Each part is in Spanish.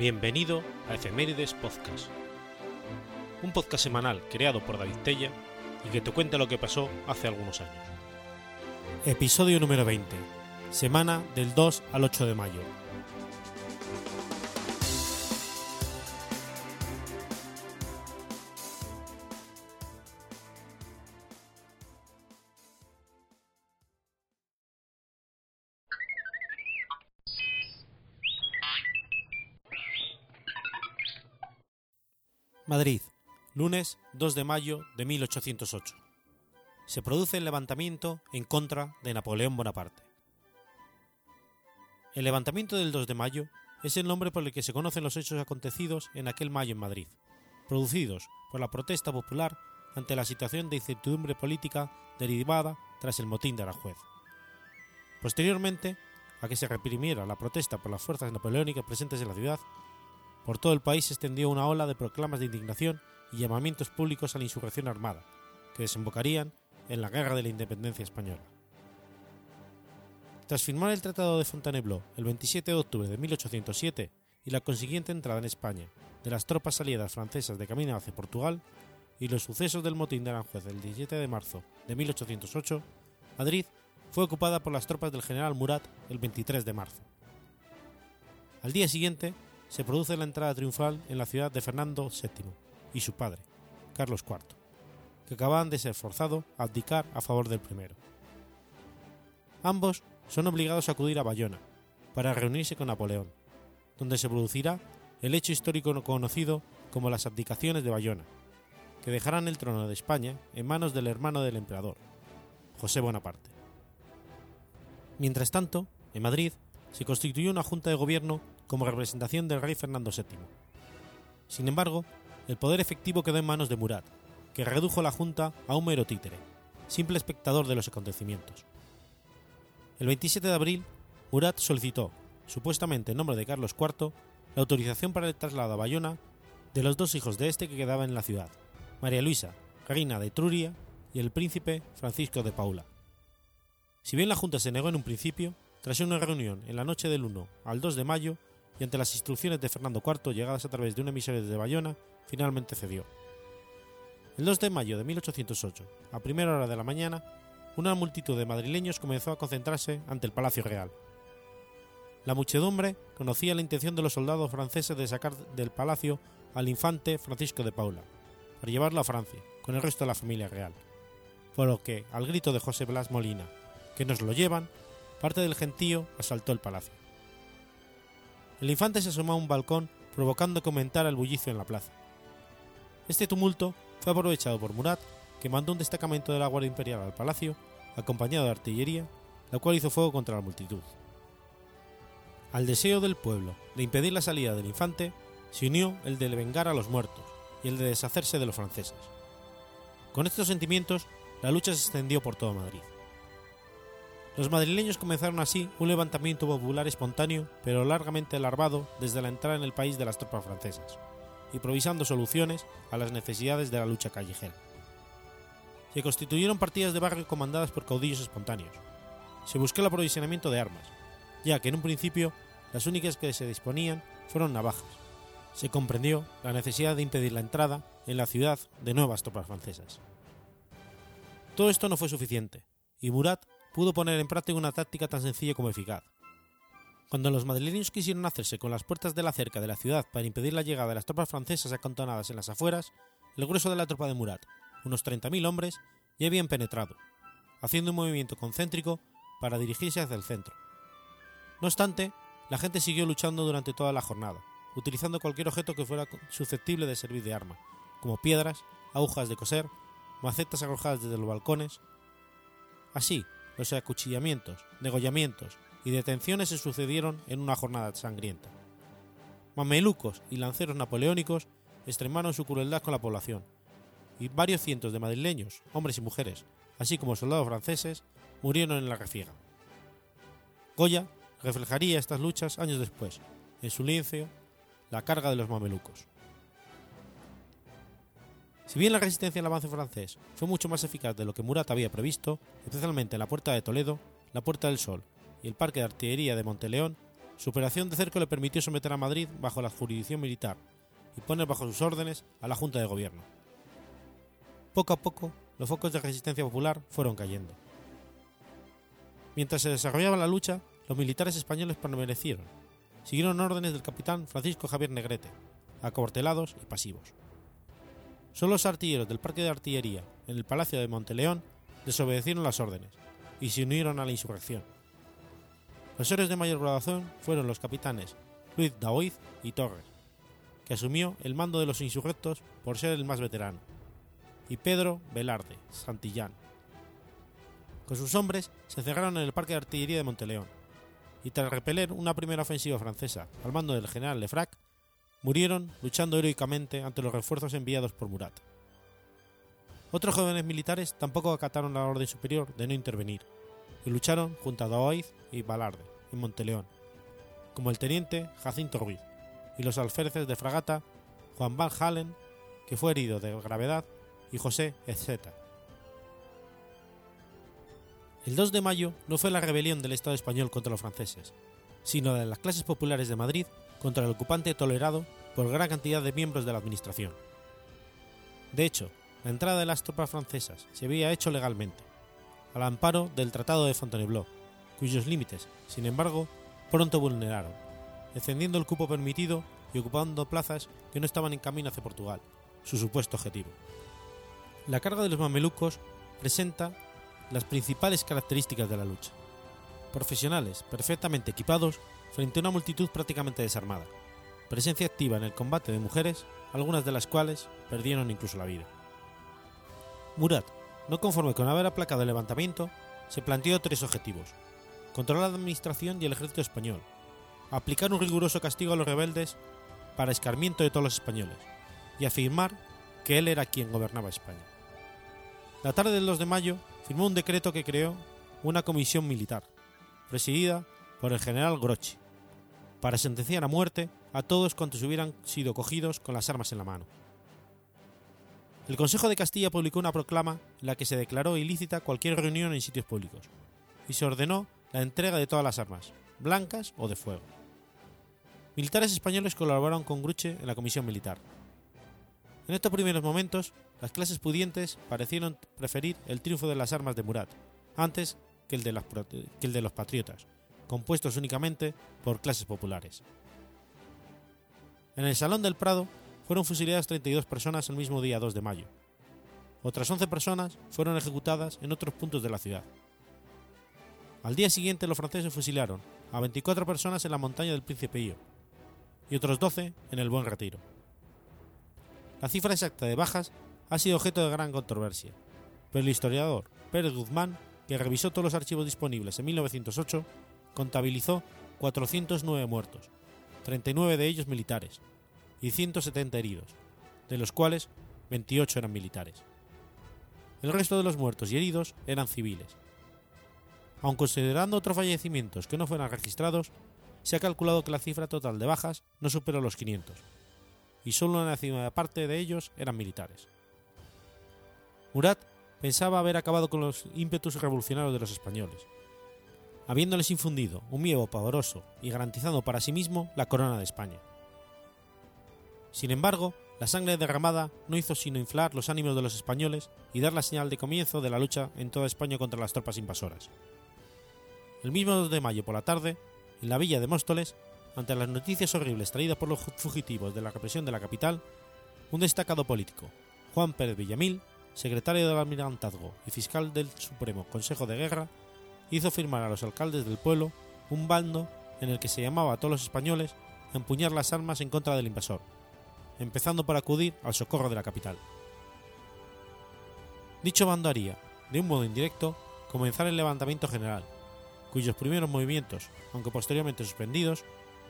Bienvenido a Efemérides Podcast, un podcast semanal creado por David Tella y que te cuenta lo que pasó hace algunos años. Episodio número 20, semana del 2 al 8 de mayo. Lunes 2 de mayo de 1808. Se produce el levantamiento en contra de Napoleón Bonaparte. El levantamiento del 2 de mayo es el nombre por el que se conocen los hechos acontecidos en aquel mayo en Madrid, producidos por la protesta popular ante la situación de incertidumbre política derivada tras el motín de Aranjuez. Posteriormente, a que se reprimiera la protesta por las fuerzas napoleónicas presentes en la ciudad, por todo el país se extendió una ola de proclamas de indignación y llamamientos públicos a la insurrección armada, que desembocarían en la Guerra de la Independencia Española. Tras firmar el Tratado de Fontainebleau el 27 de octubre de 1807 y la consiguiente entrada en España de las tropas aliadas francesas de camino hacia Portugal, y los sucesos del motín de Aranjuez del 17 de marzo de 1808, Madrid fue ocupada por las tropas del general Murat el 23 de marzo. Al día siguiente, se produce la entrada triunfal en la ciudad de Fernando VII y su padre, Carlos IV, que acababan de ser forzados a abdicar a favor del primero. Ambos son obligados a acudir a Bayona para reunirse con Napoleón, donde se producirá el hecho histórico conocido como las abdicaciones de Bayona, que dejarán el trono de España en manos del hermano del emperador, José Bonaparte. Mientras tanto, en Madrid se constituyó una junta de gobierno como representación del rey Fernando VII. Sin embargo, el poder efectivo quedó en manos de Murat, que redujo la junta a un mero títere, simple espectador de los acontecimientos. El 27 de abril, Murat solicitó, supuestamente en nombre de Carlos IV, la autorización para el traslado a Bayona de los dos hijos de este que quedaban en la ciudad, María Luisa, reina de Etruria, y el príncipe Francisco de Paula. Si bien la Junta se negó en un principio, tras una reunión en la noche del 1 al 2 de mayo y ante las instrucciones de Fernando IV llegadas a través de un emisario de Bayona, finalmente cedió. El 2 de mayo de 1808, a primera hora de la mañana, una multitud de madrileños comenzó a concentrarse ante el Palacio Real. La muchedumbre conocía la intención de los soldados franceses de sacar del palacio al infante Francisco de Paula, para llevarlo a Francia, con el resto de la familia real. Por lo que, al grito de José Blas Molina, que nos lo llevan, parte del gentío asaltó el palacio. El infante se asomó a un balcón provocando que aumentara el bullicio en la plaza. Este tumulto fue aprovechado por Murat, que mandó un destacamento de la Guardia Imperial al palacio, acompañado de artillería, la cual hizo fuego contra la multitud. Al deseo del pueblo de impedir la salida del infante, se unió el de vengar a los muertos y el de deshacerse de los franceses. Con estos sentimientos, la lucha se extendió por todo Madrid. Los madrileños comenzaron así un levantamiento popular espontáneo, pero largamente alarmado desde la entrada en el país de las tropas francesas, improvisando soluciones a las necesidades de la lucha callejera. Se constituyeron partidas de barrio comandadas por caudillos espontáneos. Se buscó el aprovisionamiento de armas, ya que en un principio las únicas que se disponían fueron navajas. Se comprendió la necesidad de impedir la entrada en la ciudad de nuevas tropas francesas. Todo esto no fue suficiente, y Murat pudo poner en práctica una táctica tan sencilla como eficaz. Cuando los madrileños quisieron hacerse con las puertas de la cerca de la ciudad para impedir la llegada de las tropas francesas acantonadas en las afueras, el grueso de la tropa de Murat, unos 30.000 hombres, ya habían penetrado, haciendo un movimiento concéntrico para dirigirse hacia el centro. No obstante, la gente siguió luchando durante toda la jornada, utilizando cualquier objeto que fuera susceptible de servir de arma, como piedras, agujas de coser, macetas arrojadas desde los balcones. Así, los acuchillamientos, degollamientos y detenciones se sucedieron en una jornada sangrienta. Mamelucos y lanceros napoleónicos extremaron su crueldad con la población, y varios cientos de madrileños, hombres y mujeres, así como soldados franceses, murieron en la refiega. Goya reflejaría estas luchas años después, en su lienzo La carga de los mamelucos. Si bien la resistencia al avance francés fue mucho más eficaz de lo que Murat había previsto, especialmente en la Puerta de Toledo, la Puerta del Sol y el Parque de Artillería de Monteleón, su operación de cerco le permitió someter a Madrid bajo la jurisdicción militar y poner bajo sus órdenes a la Junta de Gobierno. Poco a poco, los focos de resistencia popular fueron cayendo. Mientras se desarrollaba la lucha, los militares españoles permanecieron, siguieron órdenes del capitán Francisco Javier Negrete, acuartelados y pasivos. Solo los artilleros del Parque de Artillería en el Palacio de Monteleón desobedecieron las órdenes y se unieron a la insurrección. Los héroes de mayor graduación fueron los capitanes Luis Daoiz y Torres, que asumió el mando de los insurrectos por ser el más veterano, y Pedro Velarde Santillán. Con sus hombres se cerraron en el Parque de Artillería de Monteleón, y tras repeler una primera ofensiva francesa al mando del general Lefrac, murieron luchando heroicamente ante los refuerzos enviados por Murat. Otros jóvenes militares tampoco acataron la orden superior de no intervenir y lucharon junto a Daoiz y Balarde en Monteleón, como el teniente Jacinto Ruiz y los alféreces de fragata Juan Van Halen, que fue herido de gravedad, y José Ezeta. El 2 de mayo no fue la rebelión del Estado español contra los franceses, sino de las clases populares de Madrid contra el ocupante tolerado por gran cantidad de miembros de la Administración. De hecho, la entrada de las tropas francesas se había hecho legalmente, al amparo del Tratado de Fontainebleau, cuyos límites, sin embargo, pronto vulneraron, extendiendo el cupo permitido y ocupando plazas que no estaban en camino hacia Portugal, su supuesto objetivo. La carga de los mamelucos presenta las principales características de la lucha. Profesionales perfectamente equipados frente a una multitud prácticamente desarmada. Presencia activa en el combate de mujeres, algunas de las cuales perdieron incluso la vida. Murat, no conforme con haber aplacado el levantamiento, se planteó tres objetivos. Controlar la administración y el ejército español, aplicar un riguroso castigo a los rebeldes para escarmiento de todos los españoles, y afirmar que él era quien gobernaba España. La tarde del 2 de mayo firmó un decreto que creó una comisión militar, presidida por el general Grochi, para sentenciar a muerte a todos cuantos hubieran sido cogidos con las armas en la mano. El Consejo de Castilla publicó una proclama en la que se declaró ilícita cualquier reunión en sitios públicos y se ordenó la entrega de todas las armas, blancas o de fuego. Militares españoles colaboraron con Gruche en la comisión militar. En estos primeros momentos, las clases pudientes parecieron preferir el triunfo de las armas de Murat antes que el de, los patriotas, compuestos únicamente por clases populares. En el Salón del Prado fueron fusiladas 32 personas el mismo día 2 de mayo. Otras 11 personas fueron ejecutadas en otros puntos de la ciudad. Al día siguiente los franceses fusilaron a 24 personas en la montaña del Príncipe Pío y otros 12 en el Buen Retiro. La cifra exacta de bajas ha sido objeto de gran controversia, pero el historiador Pérez Guzmán, que revisó todos los archivos disponibles en 1908, contabilizó 409 muertos, 39 de ellos militares, y 170 heridos, de los cuales 28 eran militares. El resto de los muertos y heridos eran civiles. Aun considerando otros fallecimientos que no fueran registrados, se ha calculado que la cifra total de bajas no superó los 500, y solo una décima parte de ellos eran militares. Murat pensaba haber acabado con los ímpetus revolucionarios de los españoles, habiéndoles infundido un miedo pavoroso y garantizando para sí mismo la corona de España. Sin embargo, la sangre derramada no hizo sino inflar los ánimos de los españoles y dar la señal de comienzo de la lucha en toda España contra las tropas invasoras. El mismo 2 de mayo por la tarde, en la villa de Móstoles, ante las noticias horribles traídas por los fugitivos de la represión de la capital, un destacado político, Juan Pérez Villamil, secretario del Almirantazgo y fiscal del Supremo Consejo de Guerra, hizo firmar a los alcaldes del pueblo un bando en el que se llamaba a todos los españoles a empuñar las armas en contra del invasor, empezando por acudir al socorro de la capital. Dicho bando haría, de un modo indirecto, comenzar el levantamiento general, cuyos primeros movimientos, aunque posteriormente suspendidos,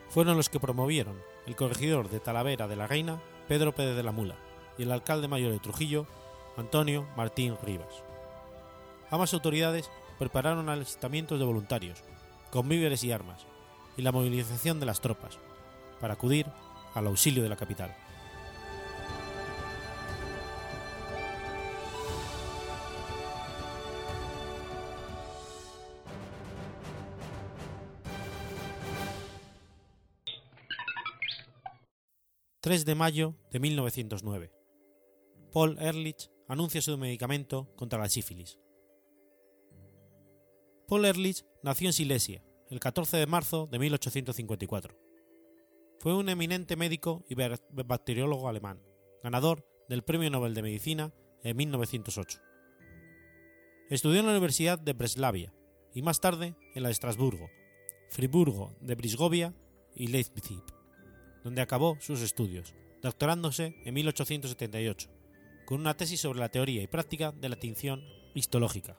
fueron los que promovieron el corregidor de Talavera de la Reina, Pedro Pérez de la Mula, y el alcalde mayor de Trujillo, Antonio Martín Rivas. Ambas autoridades prepararon alistamientos de voluntarios, con víveres y armas, y la movilización de las tropas, para acudir al auxilio de la capital. 3 de mayo de 1909. Paul Ehrlich anuncia su medicamento contra la sífilis. Paul Ehrlich nació en Silesia el 14 de marzo de 1854. Fue un eminente médico y bacteriólogo alemán, ganador del Premio Nobel de Medicina en 1908. Estudió en la Universidad de Breslavia y más tarde en la de Estrasburgo, Friburgo de Brisgovia y Leipzig, donde acabó sus estudios, doctorándose en 1878, con una tesis sobre la teoría y práctica de la tinción histológica.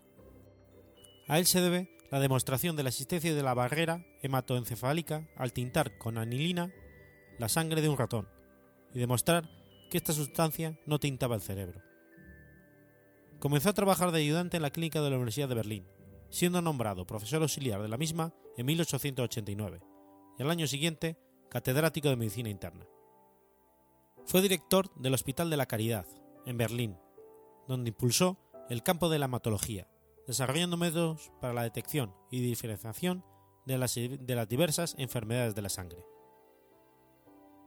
A él se debe la demostración de la existencia de la barrera hematoencefálica al tintar con anilina la sangre de un ratón y demostrar que esta sustancia no tintaba el cerebro. Comenzó a trabajar de ayudante en la clínica de la Universidad de Berlín, siendo nombrado profesor auxiliar de la misma en 1889 y al año siguiente catedrático de medicina interna. Fue director del Hospital de la Caridad, en Berlín, donde impulsó el campo de la hematología, desarrollando métodos para la detección y diferenciación de las, diversas enfermedades de la sangre.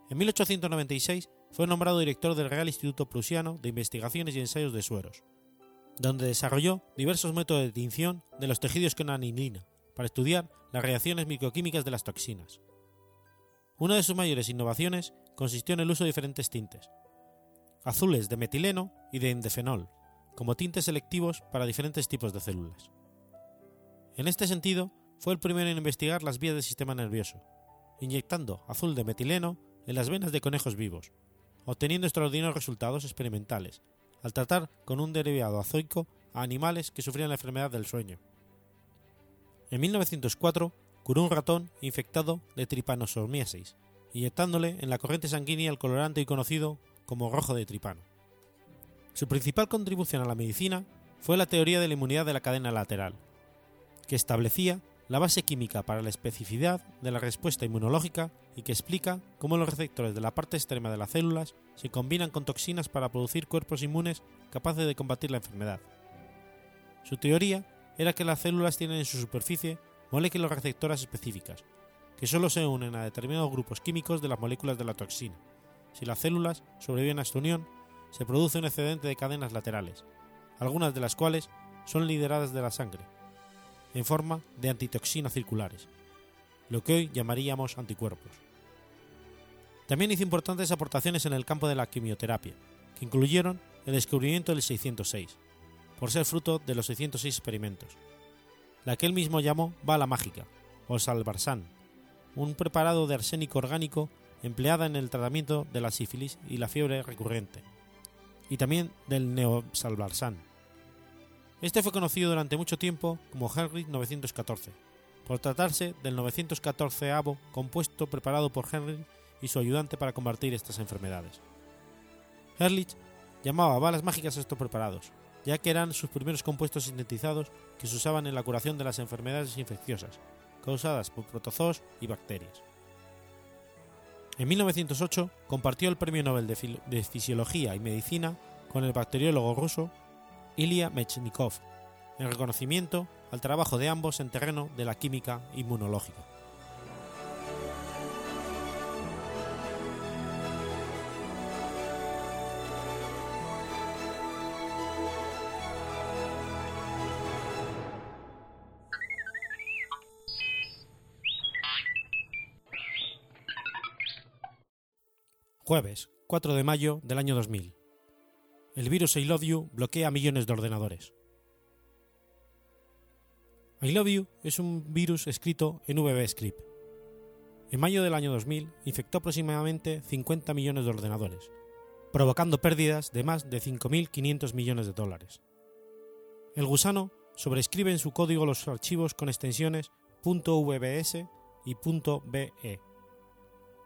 En 1896 fue nombrado director del Real Instituto Prusiano de Investigaciones y Ensayos de Sueros, donde desarrolló diversos métodos de tinción de los tejidos con anilina para estudiar las reacciones microquímicas de las toxinas. Una de sus mayores innovaciones consistió en el uso de diferentes tintes, azules de metileno y de endefenol, como tintes selectivos para diferentes tipos de células. En este sentido, fue el primero en investigar las vías del sistema nervioso, inyectando azul de metileno en las venas de conejos vivos, obteniendo extraordinarios resultados experimentales al tratar con un derivado azoico a animales que sufrían la enfermedad del sueño. En 1904 curó un ratón infectado de tripanosomiasis, inyectándole en la corriente sanguínea el colorante y conocido como rojo de tripano. Su principal contribución a la medicina fue la teoría de la inmunidad de la cadena lateral, que establecía la base química para la especificidad de la respuesta inmunológica y que explica cómo los receptores de la parte extrema de las células se combinan con toxinas para producir cuerpos inmunes capaces de combatir la enfermedad. Su teoría era que las células tienen en su superficie moléculas receptoras específicas, que solo se unen a determinados grupos químicos de las moléculas de la toxina. Si las células sobreviven a esta unión, se produce un excedente de cadenas laterales, algunas de las cuales son lideradas de la sangre, en forma de antitoxinas circulares, lo que hoy llamaríamos anticuerpos. También hizo importantes aportaciones en el campo de la quimioterapia, que incluyeron el descubrimiento del 606, por ser fruto de los 606 experimentos, la que él mismo llamó bala mágica, o salvarsan, un preparado de arsénico orgánico empleada en el tratamiento de la sífilis y la fiebre recurrente, y también del neosalvarsan, este fue conocido durante mucho tiempo como Henry 914, por tratarse del 914avo compuesto preparado por Henry y su ayudante para combatir estas enfermedades. Ehrlich llamaba balas mágicas a estos preparados, ya que eran sus primeros compuestos sintetizados que se usaban en la curación de las enfermedades infecciosas, causadas por protozoos y bacterias. En 1908 compartió el Premio Nobel de, Fisiología y Medicina con el bacteriólogo ruso Ilya Mechnikov, en reconocimiento al trabajo de ambos en terreno de la química inmunológica. Jueves, 4 de mayo del año 2000 el virus I Love You bloquea millones de ordenadores. I Love You es un virus escrito en VB-Script. En mayo del año 2000 infectó aproximadamente 50 millones de ordenadores, provocando pérdidas de más de 5.500 millones de dólares. El gusano sobrescribe en su código los archivos con extensiones .vbs y .be.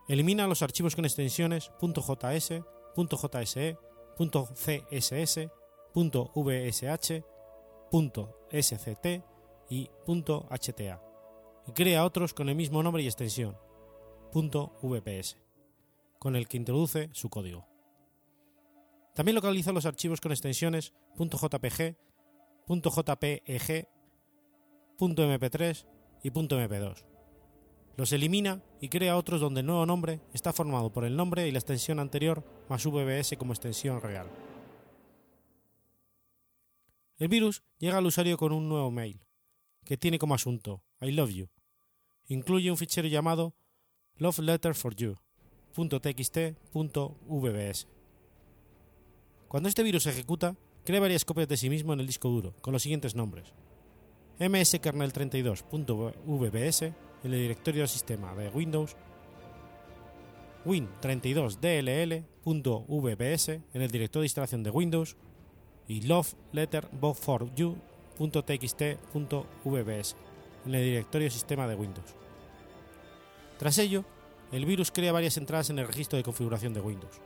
Elimina los archivos con extensiones .js, .jse .css, .vsh, .sct y .hta, y crea otros con el mismo nombre y extensión, .vps, con el que introduce su código. También localiza los archivos con extensiones .jpg, .jpeg, .mp3 y .mp2. los elimina y crea otros donde el nuevo nombre está formado por el nombre y la extensión anterior más VBS como extensión real. El virus llega al usuario con un nuevo mail, que tiene como asunto I love you. Incluye un fichero llamado love letter for you.txt.vbs. Cuando este virus se ejecuta, crea varias copias de sí mismo en el disco duro, con los siguientes nombres: mskernel32.vbs en el directorio del sistema de Windows, win32dll.vbs en el directorio de instalación de Windows y loveletterbookforyou.txt.vbs en el directorio sistema de Windows. Tras ello, el virus crea varias entradas en el registro de configuración de Windows.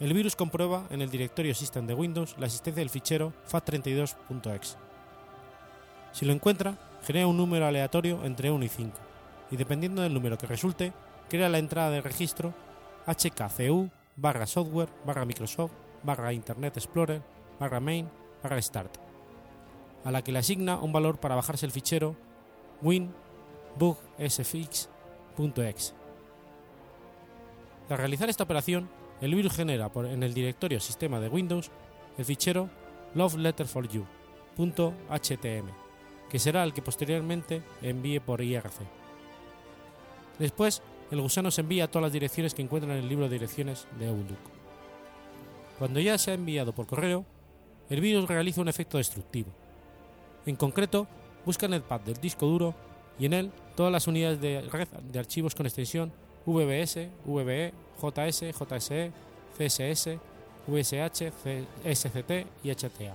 El virus comprueba en el directorio System de Windows la existencia del fichero FAT32.exe. Si lo encuentra, genera un número aleatorio entre 1 y 5, y dependiendo del número que resulte, crea la entrada de registro hkcu barra software barra Microsoft barra Internet Explorer barra main barra start, a la que le asigna un valor para bajarse el fichero winbugsfx.exe. Al realizar esta operación, el virus genera en el directorio sistema de Windows el fichero loveletterforyou.htm que será el que posteriormente envíe por IRC. Después, el gusano se envía a todas las direcciones que encuentra en el libro de direcciones de Outlook. Cuando ya se ha enviado por correo, el virus realiza un efecto destructivo. En concreto, busca en el pad del disco duro y en él todas las unidades de red de archivos con extensión VBS, VBE, JS, JSE, CSS, VSH, SCT y HTA.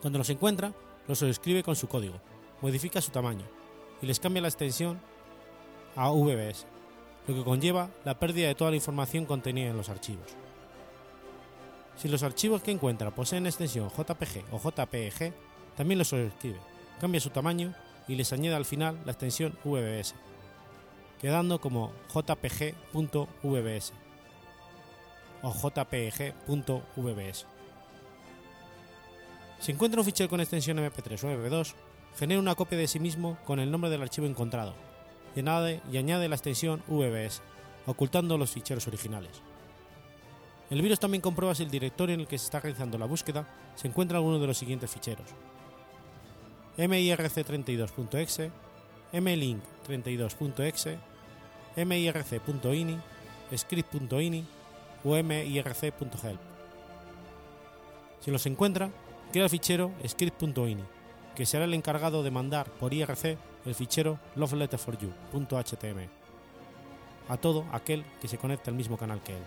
Cuando los encuentra, los escribe con su código, modifica su tamaño y les cambia la extensión a VBS, lo que conlleva la pérdida de toda la información contenida en los archivos. Si los archivos que encuentra poseen extensión JPG o JPEG, también los escribe, cambia su tamaño y les añade al final la extensión VBS, quedando como jpg.vbs o jpeg.vbs. Si encuentra un fichero con extensión MP3 o MP2, genera una copia de sí mismo con el nombre del archivo encontrado y añade, y añade la extensión VBS, ocultando los ficheros originales. El virus también comprueba si el directorio en el que se está realizando la búsqueda se encuentra alguno de los siguientes ficheros: mirc32.exe, mlink32.exe, mirc.ini, script.ini o mirc.help. Si los encuentra, crea el fichero script.ini, que será el encargado de mandar por IRC el fichero loveletterforyou.html a todo aquel que se conecte al mismo canal que él.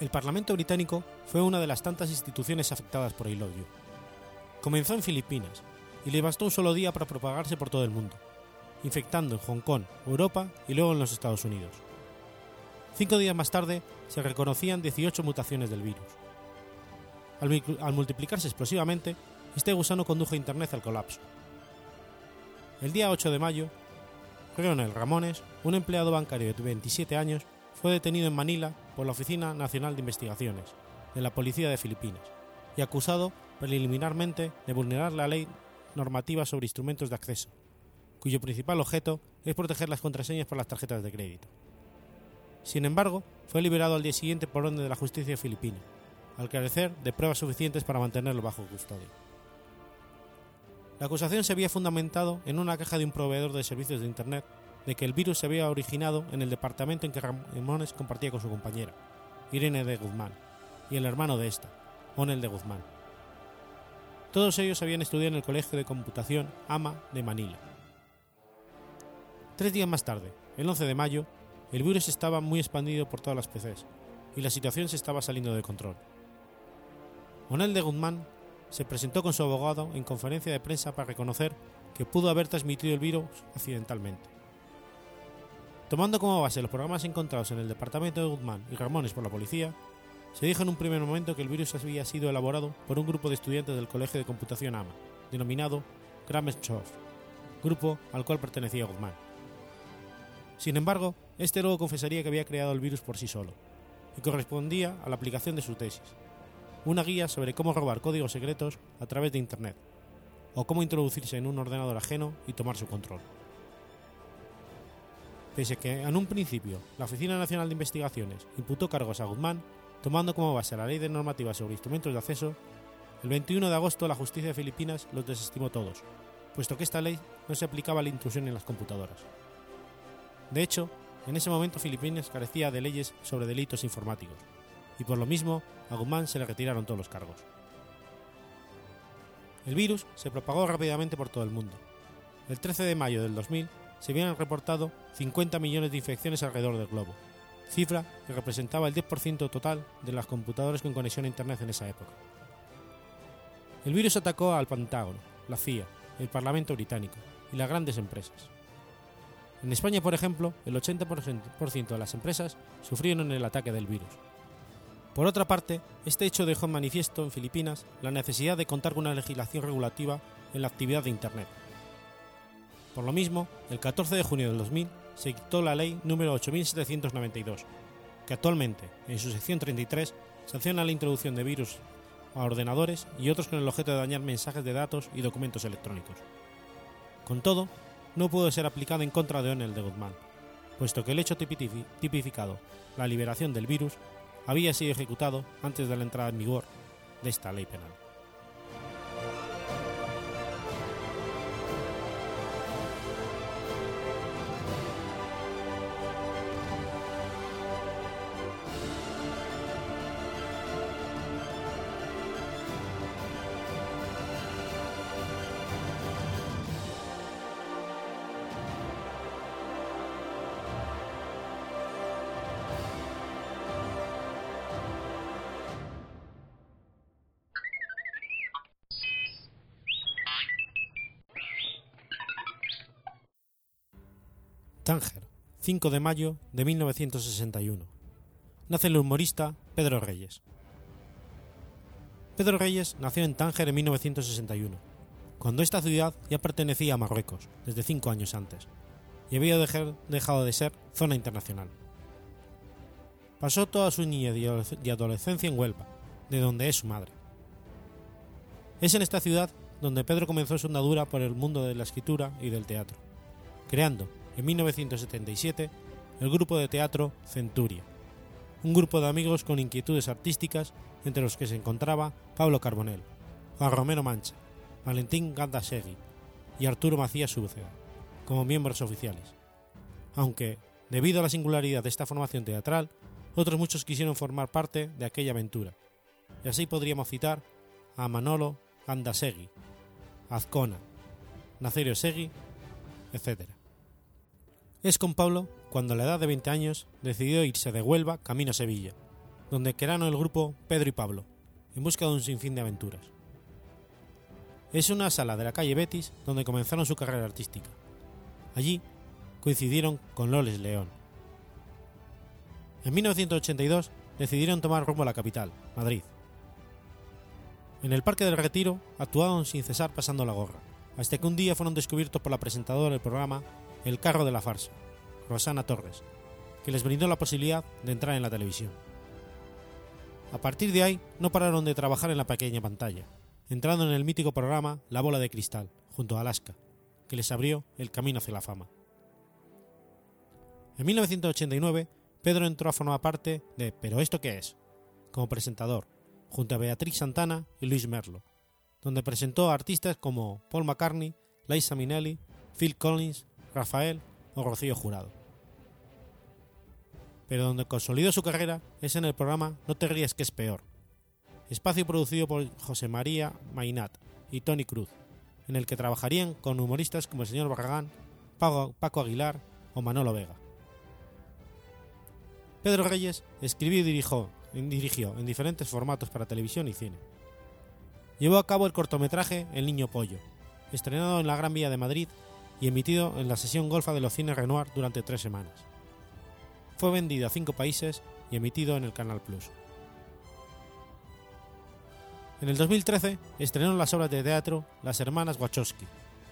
El Parlamento británico fue una de las tantas instituciones afectadas por I Love. Comenzó en Filipinas y le bastó un solo día para propagarse por todo el mundo, infectando en Hong Kong, Europa y luego en los Estados Unidos. Cinco días más tarde se reconocían 18 mutaciones del virus, al, multiplicarse explosivamente, este gusano condujo a Internet al colapso. El día 8 de mayo, Leonel Ramones, un empleado bancario de 27 años, fue detenido en Manila por la Oficina Nacional de Investigaciones de la Policía de Filipinas y acusado preliminarmente de vulnerar la ley normativa sobre instrumentos de acceso, cuyo principal objeto es proteger las contraseñas por las tarjetas de crédito. Sin embargo, fue liberado al día siguiente por orden de la justicia filipina, al carecer de pruebas suficientes para mantenerlo bajo custodia. La acusación se había fundamentado en una queja de un proveedor de servicios de Internet de que el virus se había originado en el departamento en que Ramones compartía con su compañera, Irene de Guzmán, y el hermano de esta, Onel de Guzmán. Todos ellos habían estudiado en el Colegio de Computación AMA de Manila. Tres días más tarde, el 11 de mayo, el virus estaba muy expandido por todas las PCs y la situación se estaba saliendo de control. Onel de Guzmán se presentó con su abogado en conferencia de prensa para reconocer que pudo haber transmitido el virus accidentalmente. Tomando como base los programas encontrados en el departamento de Guzmán y Ramones por la policía, se dijo en un primer momento que el virus había sido elaborado por un grupo de estudiantes del Colegio de Computación AMA, denominado Gramschov, grupo al cual pertenecía Guzmán. Sin embargo, este luego confesaría que había creado el virus por sí solo, y correspondía a la aplicación de su tesis, una guía sobre cómo robar códigos secretos a través de Internet, o cómo introducirse en un ordenador ajeno y tomar su control. pese a que en un principio la Oficina Nacional de Investigaciones imputó cargos a Guzmán, tomando como base la Ley de Normativa sobre Instrumentos de Acceso, el 21 de agosto la justicia de Filipinas los desestimó todos, puesto que esta ley no se aplicaba a la intrusión en las computadoras. De hecho, en ese momento Filipinas carecía de leyes sobre delitos informáticos, y por lo mismo a Guzmán se le retiraron todos los cargos. El virus se propagó rápidamente por todo el mundo. El 13 de mayo del 2000 se habían reportado 50 millones de infecciones alrededor del globo, cifra que representaba el 10% total de las computadoras con conexión a Internet en esa época. El virus atacó al Pentágono, la CIA, el Parlamento británico y las grandes empresas. En España, por ejemplo, el 80% de las empresas sufrieron el ataque del virus. Por otra parte, este hecho dejó en manifiesto en Filipinas la necesidad de contar con una legislación regulativa en la actividad de Internet. Por lo mismo, el 14 de junio del 2000 se dictó la Ley número 8792, que actualmente, en su sección 33, sanciona la introducción de virus a ordenadores y otros con el objeto de dañar mensajes de datos y documentos electrónicos. Con todo, no pudo ser aplicada en contra de Onel de Guzmán, puesto que el hecho tipificado, la liberación del virus, había sido ejecutado antes de la entrada en vigor de esta ley penal. Tánger, 5 de mayo de 1961. Nace el humorista Pedro Reyes. Pedro Reyes nació en Tánger en 1961, cuando esta ciudad ya pertenecía a Marruecos desde cinco años antes, y había dejado de ser zona internacional. Pasó toda su niñez y adolescencia en Huelva, de donde es su madre. Es en esta ciudad donde Pedro comenzó su andadura por el mundo de la escritura y del teatro, creando, en 1977 el grupo de teatro Centuria, un grupo de amigos con inquietudes artísticas entre los que se encontraba Pablo Carbonell, Juan Romero Mancha, Valentín Gandasegui y Arturo Macías Súceda, como miembros oficiales. Aunque, debido a la singularidad de esta formación teatral, otros muchos quisieron formar parte de aquella aventura, y así podríamos citar a Manolo Gandasegui, Azcona, Nacerio Segui, etc. Es con Pablo cuando a la edad de 20 años decidió irse de Huelva camino a Sevilla, donde crearon el grupo Pedro y Pablo, en busca de un sinfín de aventuras. Es una sala de la calle Betis donde comenzaron su carrera artística. Allí coincidieron con Loles León. En 1982 decidieron tomar rumbo a la capital, Madrid. En el Parque del Retiro actuaron sin cesar pasando la gorra, hasta que un día fueron descubiertos por la presentadora del programa el carro de la farsa, Rosana Torres, que les brindó la posibilidad de entrar en la televisión. A partir de ahí no pararon de trabajar en la pequeña pantalla, entrando en el mítico programa La Bola de Cristal, junto a Alaska, que les abrió el camino hacia la fama. En 1989, Pedro entró a formar parte de ¿Pero esto qué es? como presentador, junto a Beatriz Santana y Luis Merlo, donde presentó a artistas como Paul McCartney, Liza Minnelli, Phil Collins Rafael o Rocío Jurado. Pero donde consolidó su carrera es en el programa No te ríes que es peor, espacio producido por José María Mainat y Tony Cruz, en el que trabajarían con humoristas como el señor Barragán, Paco Aguilar o Manolo Vega. Pedro Reyes escribió y dirigió, dirigió en diferentes formatos para televisión y cine. Llevó a cabo el cortometraje El Niño Pollo, estrenado en la Gran Vía de Madrid y emitido en la sesión golfa de los cines Renoir durante tres semanas. Fue vendido a cinco países y emitido en el Canal Plus. En el 2013 estrenaron las obras de teatro Las Hermanas Wachowski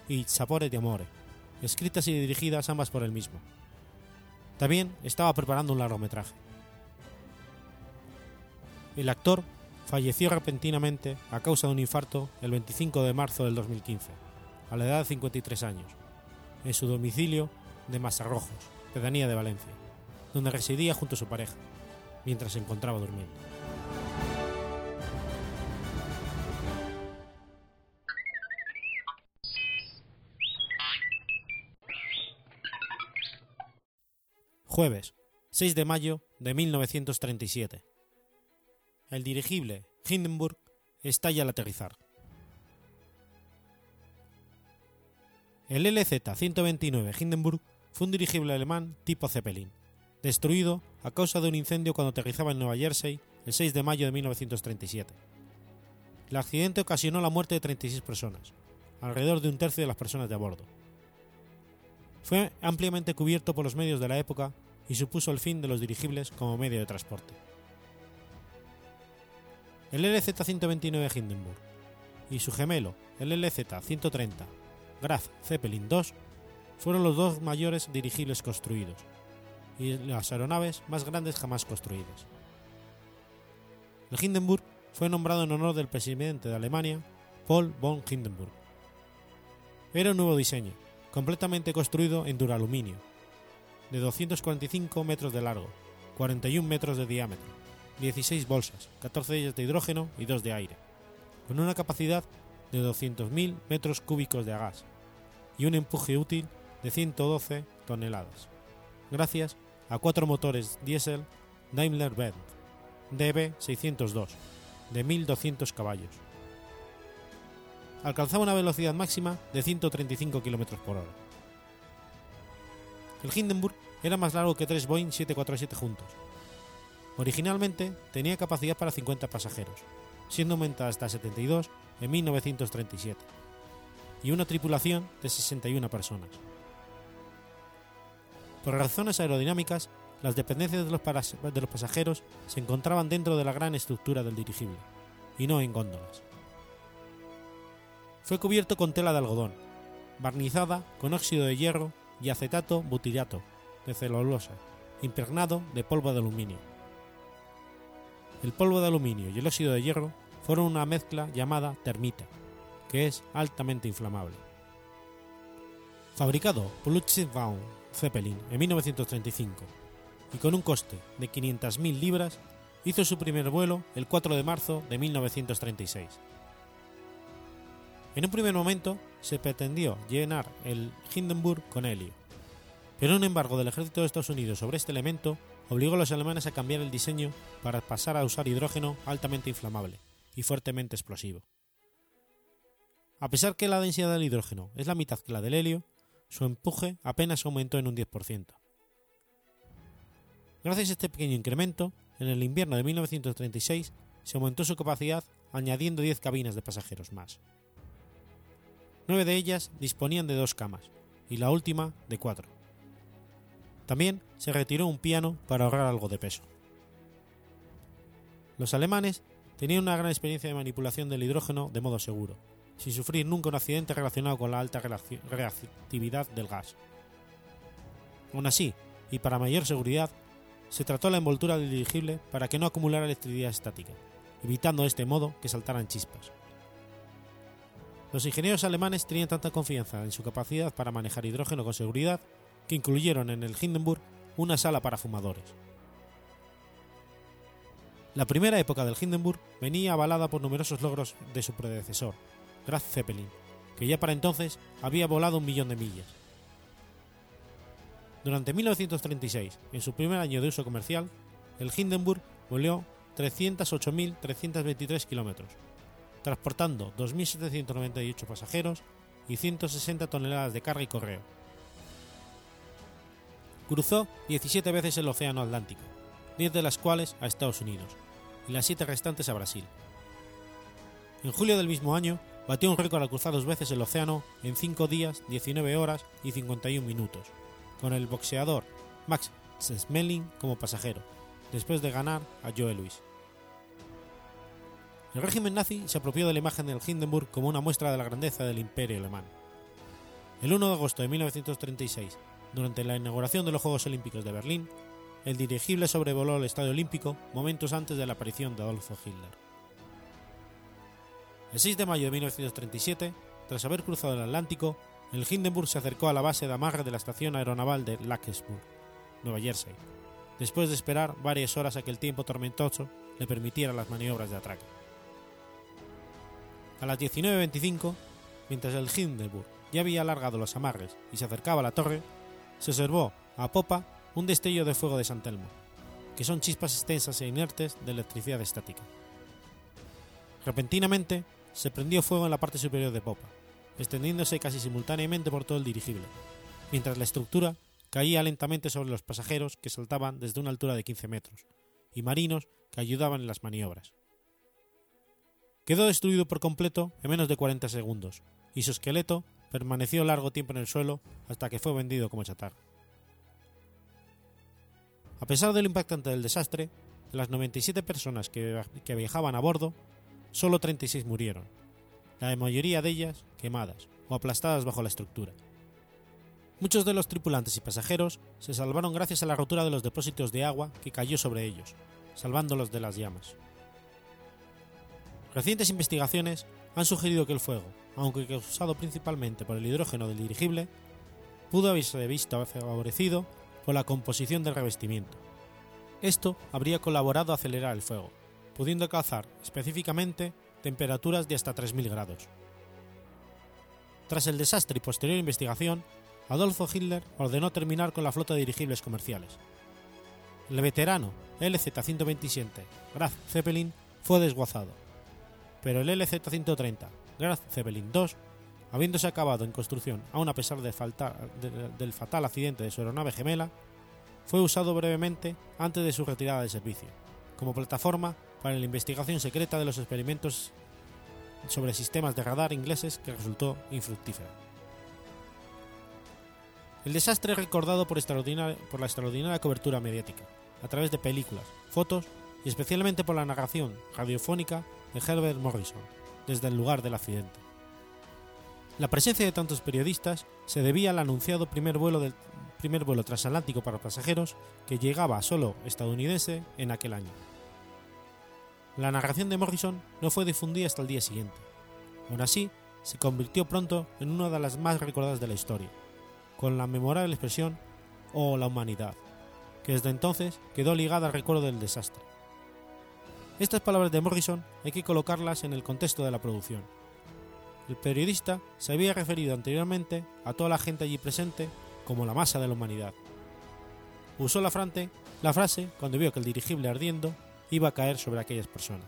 y Sapore de Amore, escritas y dirigidas ambas por él mismo. También estaba preparando un largometraje. El actor falleció repentinamente a causa de un infarto el 25 de marzo del 2015, a la edad de 53 años en su domicilio de Masarrojos, pedanía de Valencia, donde residía junto a su pareja, mientras se encontraba durmiendo. Jueves, 6 de mayo de 1937. El dirigible Hindenburg estalla al aterrizar. El LZ-129 Hindenburg fue un dirigible alemán tipo Zeppelin, destruido a causa de un incendio cuando aterrizaba en Nueva Jersey el 6 de mayo de 1937. El accidente ocasionó la muerte de 36 personas, alrededor de un tercio de las personas de a bordo. Fue ampliamente cubierto por los medios de la época y supuso el fin de los dirigibles como medio de transporte. El LZ-129 Hindenburg y su gemelo, el LZ-130 Graf Zeppelin II, fueron los dos mayores dirigibles construidos y las aeronaves más grandes jamás construidas. El Hindenburg fue nombrado en honor del presidente de Alemania, Paul von Hindenburg. Era un nuevo diseño, completamente construido en duraluminio, de 245 metros de largo, 41 metros de diámetro, 16 bolsas, 14 de ellas de hidrógeno y 2 de aire, con una capacidad de 200.000 metros cúbicos de gas y un empuje útil de 112 toneladas, gracias a cuatro motores diésel Daimler-Benz DB602 de 1.200 caballos. Alcanzaba una velocidad máxima de 135 km por hora. El Hindenburg era más largo que tres Boeing 747 juntos. Originalmente tenía capacidad para 50 pasajeros, siendo aumentada hasta 72 en 1937, y una tripulación de 61 personas. Por razones aerodinámicas, las dependencias de los, de los pasajeros se encontraban dentro de la gran estructura del dirigible, y no en góndolas. Fue cubierto con tela de algodón, barnizada con óxido de hierro y acetato butirato de celulosa, impregnado de polvo de aluminio. El polvo de aluminio y el óxido de hierro fueron una mezcla llamada termita, que es altamente inflamable. Fabricado por Luftwaffe Zeppelin en 1935 y con un coste de 500.000 libras, hizo su primer vuelo el 4 de marzo de 1936. En un primer momento se pretendió llenar el Hindenburg con helio, pero un embargo del ejército de Estados Unidos sobre este elemento obligó a los alemanes a cambiar el diseño para pasar a usar hidrógeno altamente inflamable y fuertemente explosivo. A pesar que la densidad del hidrógeno es la mitad que la del helio, su empuje apenas aumentó en un 10%. Gracias a este pequeño incremento, en el invierno de 1936 se aumentó su capacidad añadiendo 10 cabinas de pasajeros más. Nueve de ellas disponían de dos camas y la última de cuatro. También se retiró un piano para ahorrar algo de peso. Los alemanes tenían una gran experiencia de manipulación del hidrógeno de modo seguro, sin sufrir nunca un accidente relacionado con la alta reactividad del gas. Aún así, y para mayor seguridad, se trató la envoltura del dirigible para que no acumulara electricidad estática, evitando de este modo que saltaran chispas. Los ingenieros alemanes tenían tanta confianza en su capacidad para manejar hidrógeno con seguridad que incluyeron en el Hindenburg una sala para fumadores. La primera época del Hindenburg venía avalada por numerosos logros de su predecesor, Graf Zeppelin, que ya para entonces había volado un millón de millas. Durante 1936, en su primer año de uso comercial, el Hindenburg voló 308.323 kilómetros, transportando 2.798 pasajeros y 160 toneladas de carga y correo, Cruzó 17 veces el Océano Atlántico, 10 de las cuales a Estados Unidos, y las 7 restantes a Brasil. En julio del mismo año, batió un récord al cruzar dos veces el océano en 5 días, 19 horas y 51 minutos, con el boxeador Max Schmeling como pasajero, después de ganar a Joe Louis. El régimen nazi se apropió de la imagen del Hindenburg como una muestra de la grandeza del imperio alemán. El 1 de agosto de 1936 durante la inauguración de los Juegos Olímpicos de Berlín, el dirigible sobrevoló el Estadio Olímpico momentos antes de la aparición de Adolfo Hitler. El 6 de mayo de 1937, tras haber cruzado el Atlántico, el Hindenburg se acercó a la base de amarre de la estación aeronaval de Lackesburg, Nueva Jersey, después de esperar varias horas a que el tiempo tormentoso le permitiera las maniobras de atraque. A las 19.25, mientras el Hindenburg ya había alargado los amarres y se acercaba a la torre, se observó a popa un destello de fuego de San Telmo, que son chispas extensas e inertes de electricidad estática. Repentinamente, se prendió fuego en la parte superior de popa, extendiéndose casi simultáneamente por todo el dirigible, mientras la estructura caía lentamente sobre los pasajeros que saltaban desde una altura de 15 metros, y marinos que ayudaban en las maniobras. Quedó destruido por completo en menos de 40 segundos, y su esqueleto permaneció largo tiempo en el suelo hasta que fue vendido como chatarra. A pesar de lo impactante del desastre, de las 97 personas que, que viajaban a bordo, solo 36 murieron, la mayoría de ellas quemadas o aplastadas bajo la estructura. Muchos de los tripulantes y pasajeros se salvaron gracias a la rotura de los depósitos de agua que cayó sobre ellos, salvándolos de las llamas. Recientes investigaciones han sugerido que el fuego, aunque causado principalmente por el hidrógeno del dirigible, pudo haberse visto favorecido por la composición del revestimiento. Esto habría colaborado a acelerar el fuego, pudiendo alcanzar específicamente temperaturas de hasta 3.000 grados. Tras el desastre y posterior investigación, Adolfo Hitler ordenó terminar con la flota de dirigibles comerciales. El veterano LZ-127 Graf Zeppelin fue desguazado, pero el LZ-130 Graf Zeppelin II, habiéndose acabado en construcción aún a pesar de faltar, de, del fatal accidente de su aeronave gemela, fue usado brevemente antes de su retirada de servicio, como plataforma para la investigación secreta de los experimentos sobre sistemas de radar ingleses que resultó infructífera. El desastre es recordado por, por, la extraordinaria cobertura mediática, a través de películas, fotos y especialmente por la narración radiofónica de Herbert Morrison, desde el lugar del accidente. La presencia de tantos periodistas se debía al anunciado primer vuelo, del, primer vuelo transatlántico para pasajeros que llegaba solo estadounidense en aquel año. La narración de Morrison no fue difundida hasta el día siguiente. Aún así, se convirtió pronto en una de las más recordadas de la historia, con la memorable expresión «Oh la humanidad», que desde entonces quedó ligada al recuerdo del desastre. Estas palabras de Morrison hay que colocarlas en el contexto de la producción. El periodista se había referido anteriormente a toda la gente allí presente como la masa de la humanidad. Usó la, frase, cuando vio que el dirigible ardiendo iba a caer sobre aquellas personas.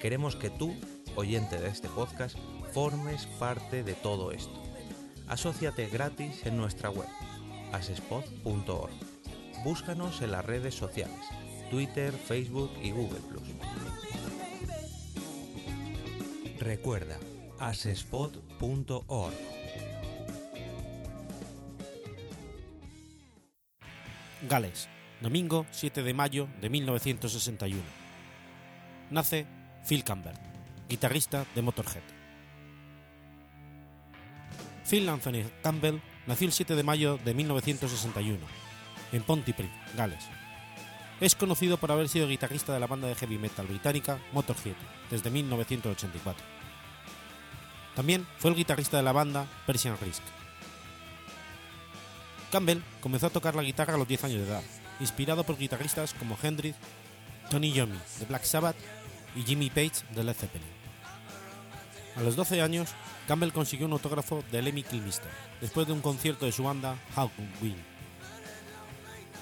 Queremos que tú, oyente de este podcast, formes parte de todo esto. Asociate gratis en nuestra web, asespod.org. Búscanos en las redes sociales, Twitter, Facebook y Google ⁇ Recuerda, asespod.org. Gales, domingo 7 de mayo de 1961. Nace Phil Campbell, guitarrista de Motorhead. Phil Anthony Campbell nació el 7 de mayo de 1961 en Pontypridd, Gales. Es conocido por haber sido guitarrista de la banda de heavy metal británica Motorhead desde 1984. También fue el guitarrista de la banda Persian Risk. Campbell comenzó a tocar la guitarra a los 10 años de edad, inspirado por guitarristas como Hendrix, Tony Iommi de Black Sabbath y Jimmy Page de Led Zeppelin. A los 12 años, Campbell consiguió un autógrafo de Lemmy Kilmister después de un concierto de su banda Hawkwind.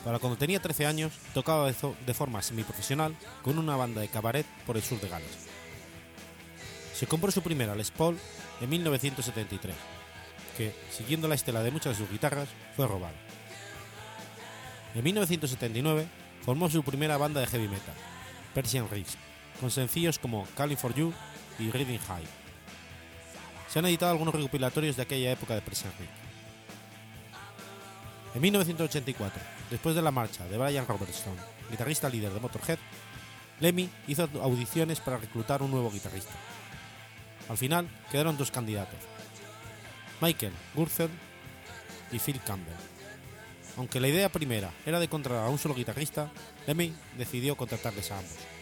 Para cuando tenía 13 años, tocaba de forma semiprofesional con una banda de cabaret por el sur de Gales. Se compró su primera Les Paul en 1973, que, siguiendo la estela de muchas de sus guitarras, fue robada. En 1979 formó su primera banda de heavy metal, Persian Risk, con sencillos como Calling for You y Reading High. Se han editado algunos recopilatorios de aquella época de Risk. En 1984, después de la marcha de Brian Robertson, guitarrista líder de Motorhead, Lemmy hizo audiciones para reclutar un nuevo guitarrista. Al final quedaron dos candidatos, Michael Gurzel y Phil Campbell. Aunque la idea primera era de contratar a un solo guitarrista, Lemmy decidió contratarles a ambos.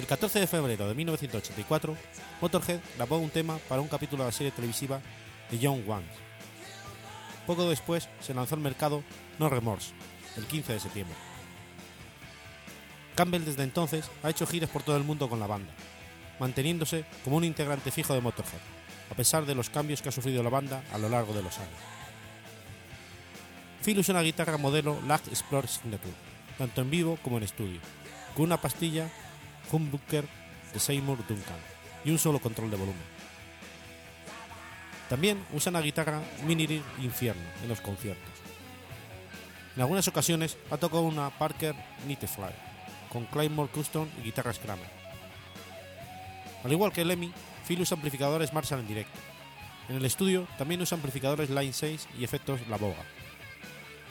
El 14 de febrero de 1984, Motorhead grabó un tema para un capítulo de la serie televisiva The Young Ones. Poco después se lanzó al mercado No Remorse, el 15 de septiembre. Campbell desde entonces ha hecho giras por todo el mundo con la banda, manteniéndose como un integrante fijo de Motorhead, a pesar de los cambios que ha sufrido la banda a lo largo de los años. Phil usa una guitarra modelo Lag Explorer Signature, tanto en vivo como en estudio, con una pastilla humbucker de Seymour Duncan y un solo control de volumen. También usa una guitarra Mini Infierno en los conciertos. En algunas ocasiones ha tocado una Parker Nitefly con Claymore Custom y guitarras Kramer. Al igual que Lemmy, Phil usa amplificadores Marshall en directo. En el estudio también usa amplificadores Line 6 y efectos La Boga.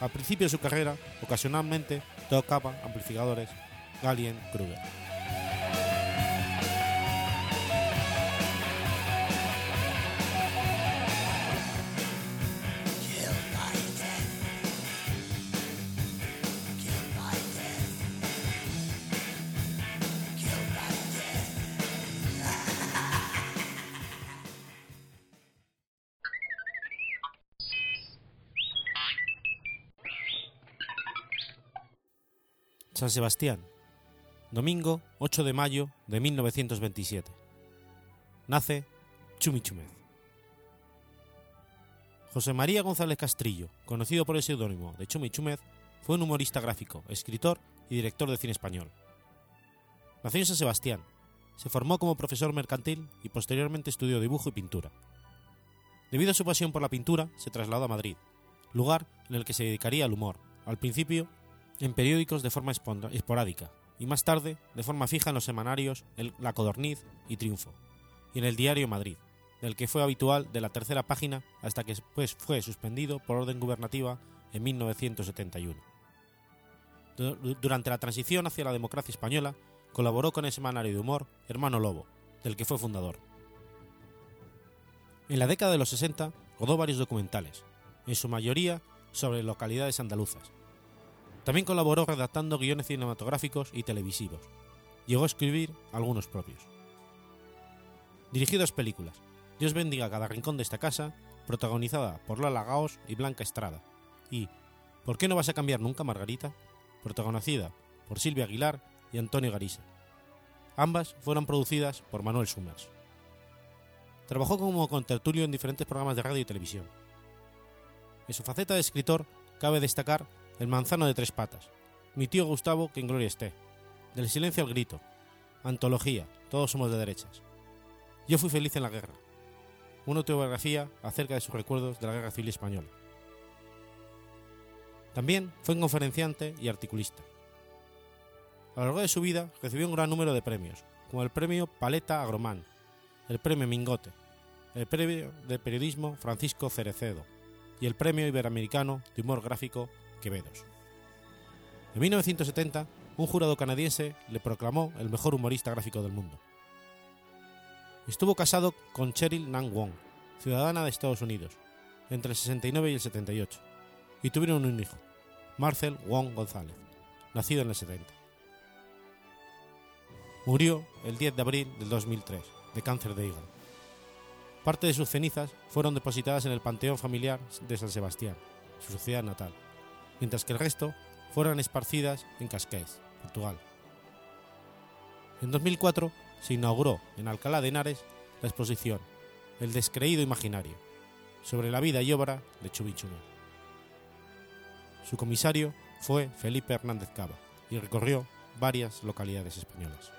Al principio de su carrera, ocasionalmente tocaba amplificadores Galien Kruger. San Sebastián, domingo 8 de mayo de 1927. Nace Chumichumez. José María González Castrillo, conocido por el seudónimo de Chumichumez, fue un humorista gráfico, escritor y director de cine español. Nació en San Sebastián, se formó como profesor mercantil y posteriormente estudió dibujo y pintura. Debido a su pasión por la pintura, se trasladó a Madrid, lugar en el que se dedicaría al humor, al principio en periódicos de forma esporádica y más tarde de forma fija en los semanarios La Codorniz y Triunfo, y en el diario Madrid, del que fue habitual de la tercera página hasta que fue suspendido por orden gubernativa en 1971. Durante la transición hacia la democracia española, colaboró con el semanario de humor Hermano Lobo, del que fue fundador. En la década de los 60 rodó varios documentales, en su mayoría sobre localidades andaluzas, también colaboró redactando guiones cinematográficos y televisivos. Llegó a escribir algunos propios. Dirigió dos películas, Dios bendiga cada rincón de esta casa, protagonizada por Lala Gaos y Blanca Estrada, y ¿Por qué no vas a cambiar nunca, Margarita?, protagonizada por Silvia Aguilar y Antonio Garisa. Ambas fueron producidas por Manuel Summers. Trabajó como contertulio en diferentes programas de radio y televisión. En su faceta de escritor cabe destacar el manzano de tres patas. Mi tío Gustavo, que en gloria esté. Del silencio al grito. Antología. Todos somos de derechas. Yo fui feliz en la guerra. Una autobiografía acerca de sus recuerdos de la Guerra Civil Española. También fue conferenciante y articulista. A lo largo de su vida recibió un gran número de premios, como el premio Paleta Agromán, el premio Mingote, el premio de periodismo Francisco Cerecedo y el premio iberoamericano de humor gráfico Quevedos. En 1970, un jurado canadiense le proclamó el mejor humorista gráfico del mundo. Estuvo casado con Cheryl Nan Wong, ciudadana de Estados Unidos, entre el 69 y el 78, y tuvieron un hijo, Marcel Wong González, nacido en el 70. Murió el 10 de abril del 2003 de cáncer de hígado. Parte de sus cenizas fueron depositadas en el Panteón Familiar de San Sebastián, su ciudad natal, mientras que el resto fueron esparcidas en Cascais, Portugal. En 2004 se inauguró en Alcalá de Henares la exposición El descreído imaginario, sobre la vida y obra de Chubichuna. Su comisario fue Felipe Hernández Cava y recorrió varias localidades españolas.